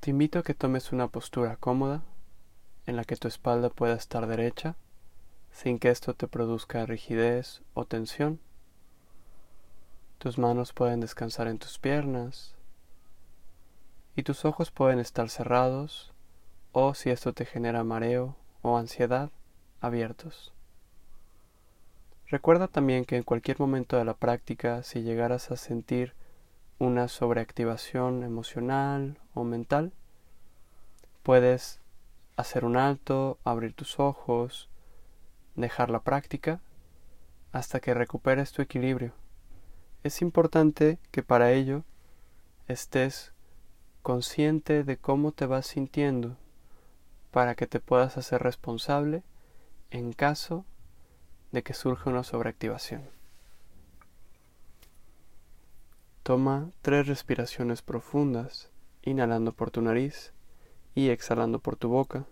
Te invito a que tomes una postura cómoda en la que tu espalda pueda estar derecha sin que esto te produzca rigidez o tensión. Tus manos pueden descansar en tus piernas y tus ojos pueden estar cerrados o si esto te genera mareo o ansiedad, abiertos. Recuerda también que en cualquier momento de la práctica, si llegaras a sentir una sobreactivación emocional o mental, puedes hacer un alto, abrir tus ojos, dejar la práctica hasta que recuperes tu equilibrio. Es importante que para ello estés consciente de cómo te vas sintiendo para que te puedas hacer responsable en caso de que surja una sobreactivación. Toma tres respiraciones profundas, inhalando por tu nariz y exhalando por tu boca.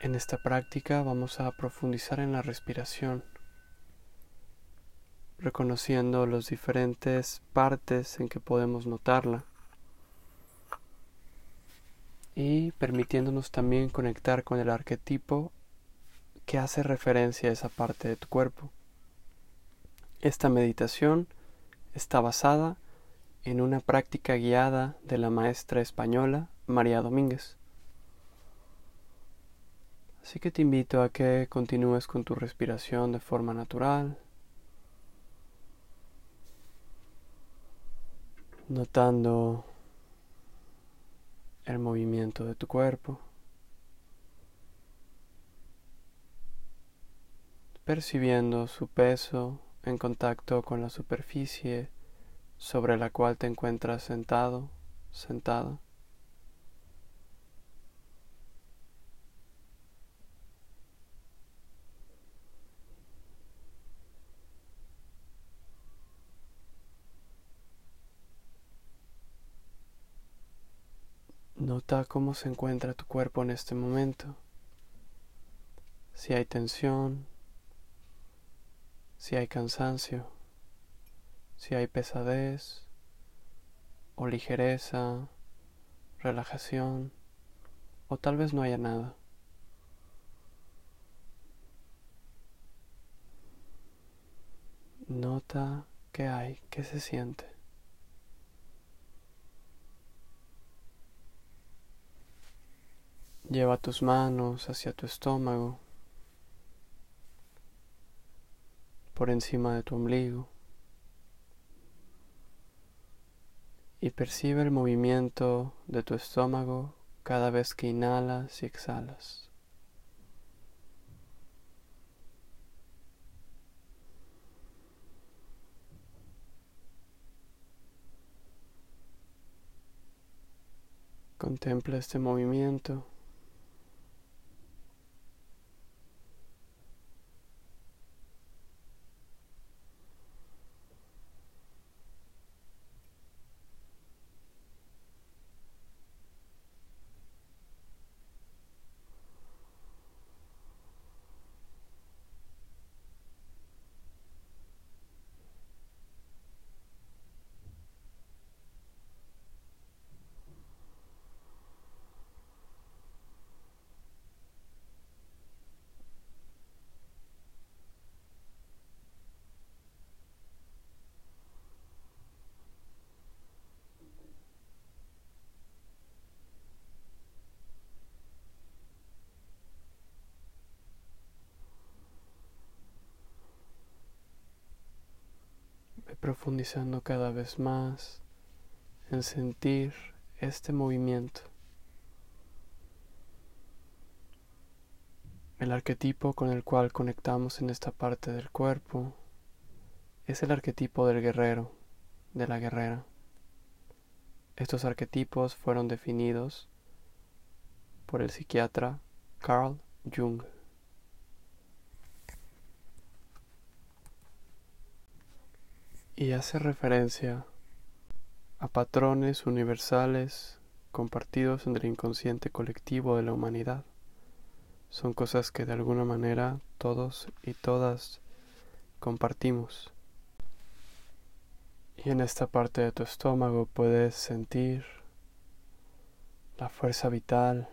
En esta práctica vamos a profundizar en la respiración reconociendo las diferentes partes en que podemos notarla y permitiéndonos también conectar con el arquetipo que hace referencia a esa parte de tu cuerpo. Esta meditación está basada en una práctica guiada de la maestra española María Domínguez. Así que te invito a que continúes con tu respiración de forma natural, notando el movimiento de tu cuerpo, percibiendo su peso en contacto con la superficie sobre la cual te encuentras sentado, sentada. Nota cómo se encuentra tu cuerpo en este momento. Si hay tensión, si hay cansancio, si hay pesadez o ligereza, relajación o tal vez no haya nada. Nota qué hay, qué se siente. Lleva tus manos hacia tu estómago, por encima de tu ombligo, y percibe el movimiento de tu estómago cada vez que inhalas y exhalas. Contempla este movimiento. Profundizando cada vez más en sentir este movimiento. El arquetipo con el cual conectamos en esta parte del cuerpo es el arquetipo del guerrero, de la guerrera. Estos arquetipos fueron definidos por el psiquiatra Carl Jung. Y hace referencia a patrones universales compartidos en el inconsciente colectivo de la humanidad. Son cosas que de alguna manera todos y todas compartimos. Y en esta parte de tu estómago puedes sentir la fuerza vital,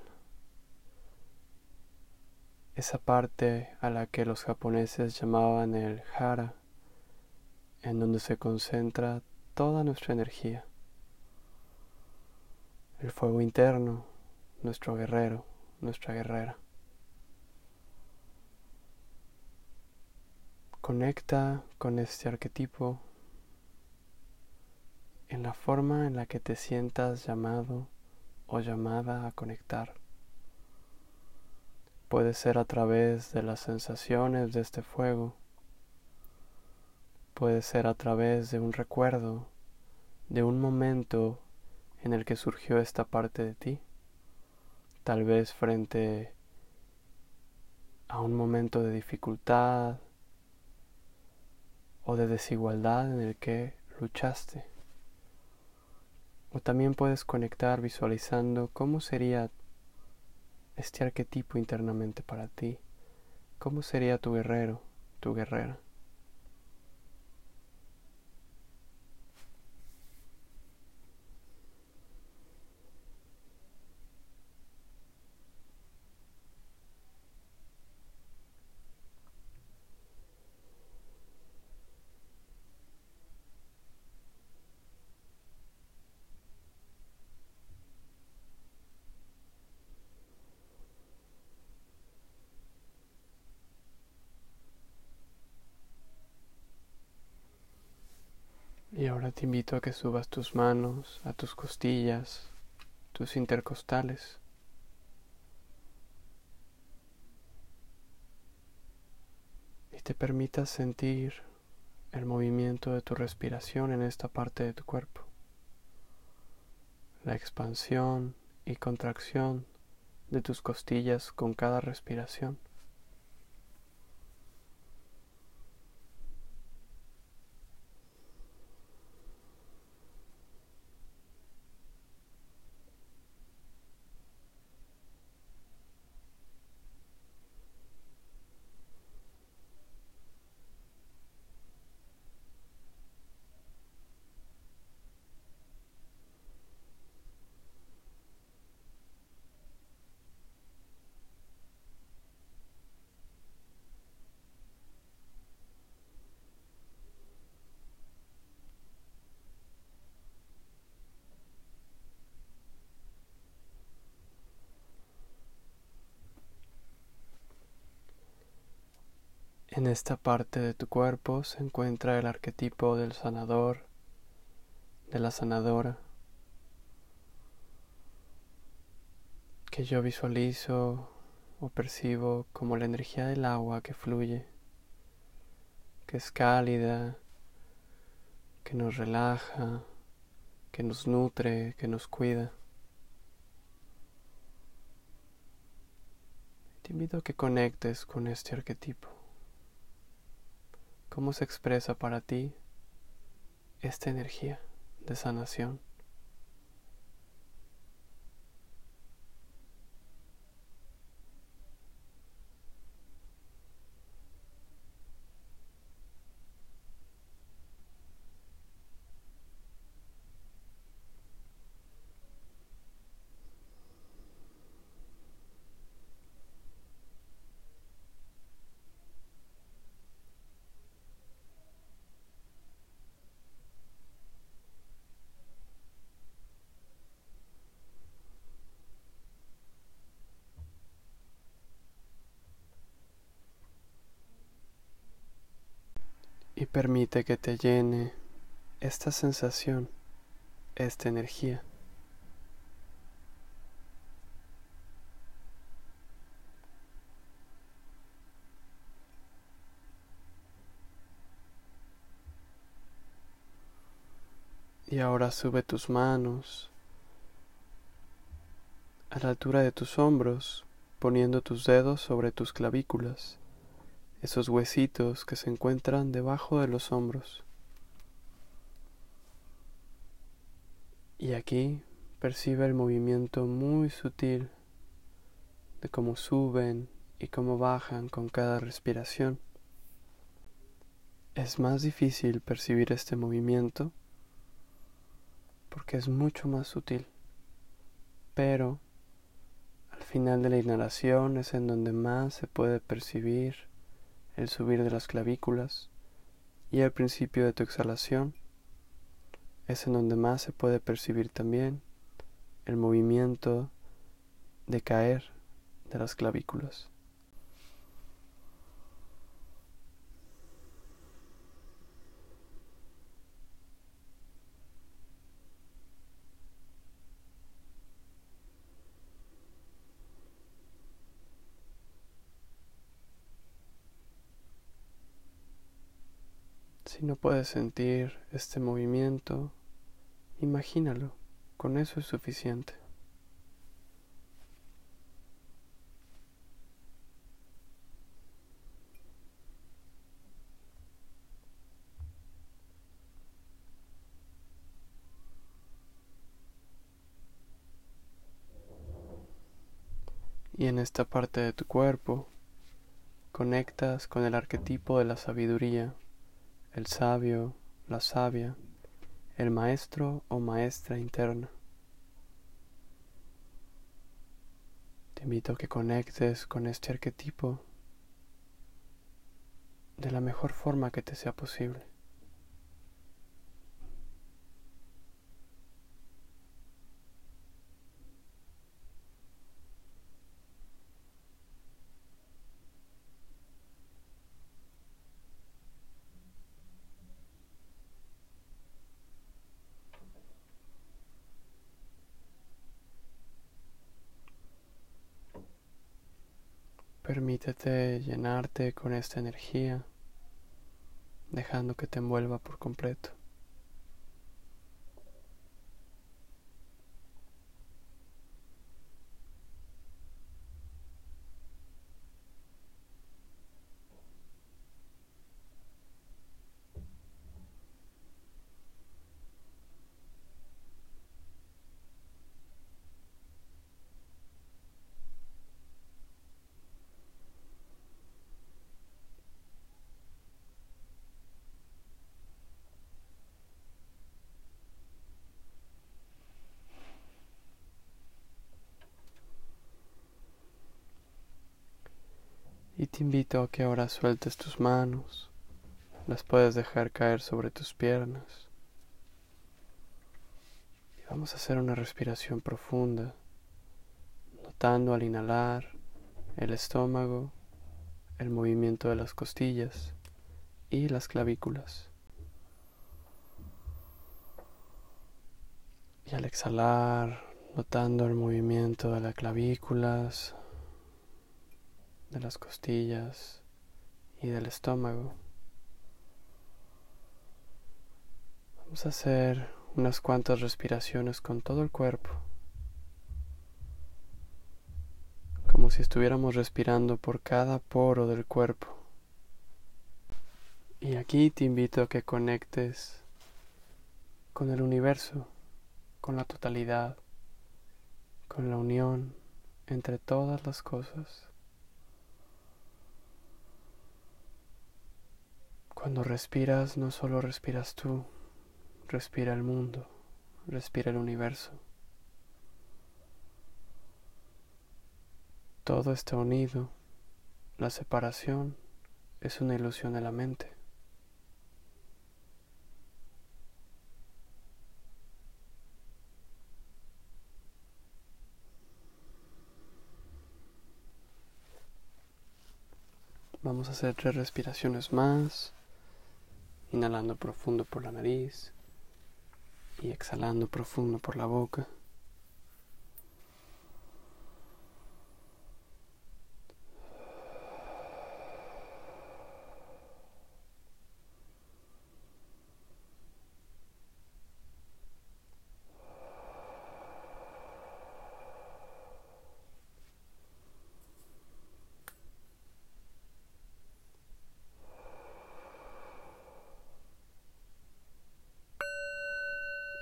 esa parte a la que los japoneses llamaban el hara, en donde se concentra toda nuestra energía. El fuego interno, nuestro guerrero, nuestra guerrera. Conecta con este arquetipo en la forma en la que te sientas llamado o llamada a conectar. Puede ser a través de las sensaciones de este fuego, puede ser a través de un recuerdo, de un momento en el que surgió esta parte de ti, tal vez frente a un momento de dificultad o de desigualdad en el que luchaste. O también puedes conectar visualizando cómo sería este arquetipo internamente para ti, cómo sería tu guerrero, tu guerrera. Y ahora te invito a que subas tus manos a tus costillas, tus intercostales. Y te permitas sentir el movimiento de tu respiración en esta parte de tu cuerpo. La expansión y contracción de tus costillas con cada respiración. En esta parte de tu cuerpo se encuentra el arquetipo del sanador, de la sanadora, que yo visualizo o percibo como la energía del agua que fluye, que es cálida, que nos relaja, que nos nutre, que nos cuida. Te invito a que conectes con este arquetipo. ¿Cómo se expresa para ti esta energía de sanación? Permite que te llene esta sensación, esta energía. Y ahora sube tus manos a la altura de tus hombros, poniendo tus dedos sobre tus clavículas esos huesitos que se encuentran debajo de los hombros. Y aquí percibe el movimiento muy sutil de cómo suben y cómo bajan con cada respiración. Es más difícil percibir este movimiento porque es mucho más sutil, pero al final de la inhalación es en donde más se puede percibir el subir de las clavículas y al principio de tu exhalación es en donde más se puede percibir también el movimiento de caer de las clavículas. Si no puedes sentir este movimiento, imagínalo, con eso es suficiente. Y en esta parte de tu cuerpo conectas con el arquetipo de la sabiduría el sabio, la sabia, el maestro o maestra interna. Te invito a que conectes con este arquetipo de la mejor forma que te sea posible. Llenarte con esta energía, dejando que te envuelva por completo. Te invito a que ahora sueltes tus manos. Las puedes dejar caer sobre tus piernas. Y vamos a hacer una respiración profunda, notando al inhalar el estómago, el movimiento de las costillas y las clavículas. Y al exhalar, notando el movimiento de las clavículas, de las costillas y del estómago. Vamos a hacer unas cuantas respiraciones con todo el cuerpo, como si estuviéramos respirando por cada poro del cuerpo. Y aquí te invito a que conectes con el universo, con la totalidad, con la unión entre todas las cosas. Cuando respiras no solo respiras tú, respira el mundo, respira el universo. Todo está unido. La separación es una ilusión de la mente. Vamos a hacer tres respiraciones más inhalando profundo por la nariz y exhalando profundo por la boca.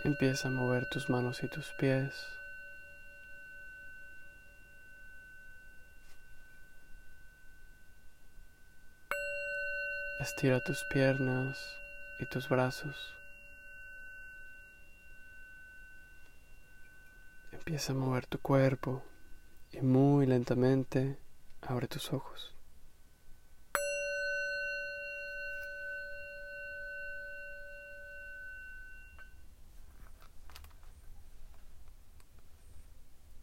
Empieza a mover tus manos y tus pies. Estira tus piernas y tus brazos. Empieza a mover tu cuerpo y muy lentamente abre tus ojos.